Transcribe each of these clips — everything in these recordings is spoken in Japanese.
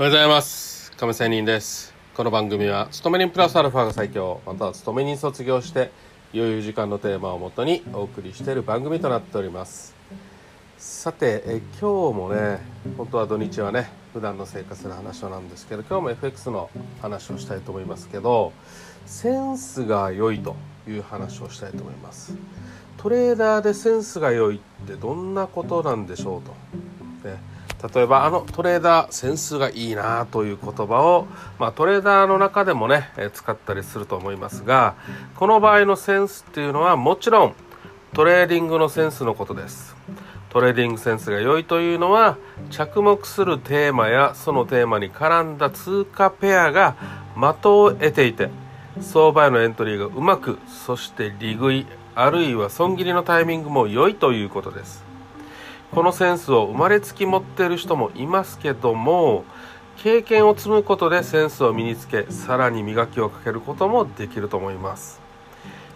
おはようございます。亀仙人です。この番組は勤め人プラスアルファが最強。または勤め人卒業して余裕時間のテーマをもとにお送りしている番組となっております。さてえ今日もね本当は土日はね普段の生活の話なんですけど今日も FX の話をしたいと思いますけどセンスが良いという話をしたいと思います。トレーダーでセンスが良いってどんなことなんでしょうと、ね、例えばあのトレーダーセンスがいいなという言葉を、まあ、トレーダーの中でもね使ったりすると思いますがこの場合のセンスっていうのはもちろんトレーディングのセンスのことです。トレーディングセンスが良いというのは着目するテーマやそのテーマに絡んだ通貨ペアが的を得ていて相場へのエントリーがうまくそして利食いあるいは損切りのタイミングも良いということです。このセンスを生まれつき持っている人もいますけども経験を積むことでセンスを身につけさらに磨きをかけることもできると思います。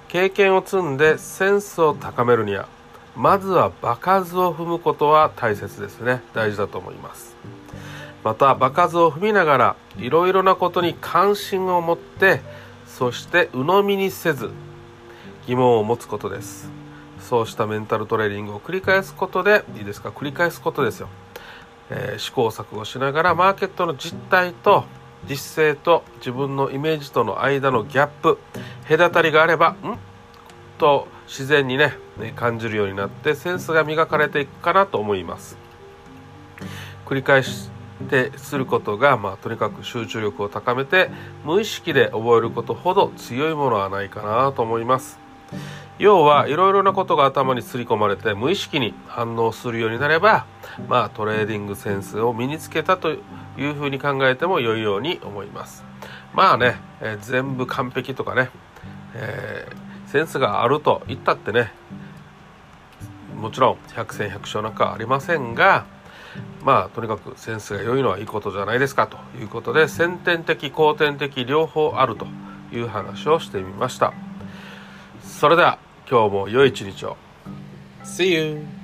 経験を積んでセンスを高めるにはまずは場数を踏むことは大切ですね。大事だと思います。また場数を踏みながらいろいろなことに関心を持ってそして鵜呑みにせず疑問を持つことです。そうしたメンタルトレーニングを繰り返すことでいいですか繰り返すことですよ、えー、試行錯誤しながらマーケットの実態と実勢と自分のイメージとの間のギャップ隔たりがあればん？と自然にね感じるようになってセンスが磨かれていくかなと思います。繰り返してすることが、まあ、とにかく集中力を高めて無意識で覚えることほど強いものはないかなと思います。要はいろいろなことが頭にすり込まれて無意識に反応するようになれば、まあ、トレーディングセンスを身につけたというふうに考えても良いように思います。まあね、えー、全部完璧とかね、えー、センスがあると言ったってねもちろん百戦百勝なんかありませんがまあとにかくセンスが良いのはいいことじゃないですかということで先天的後天的両方あるという話をしてみました。それでは今日も良い一日を See you!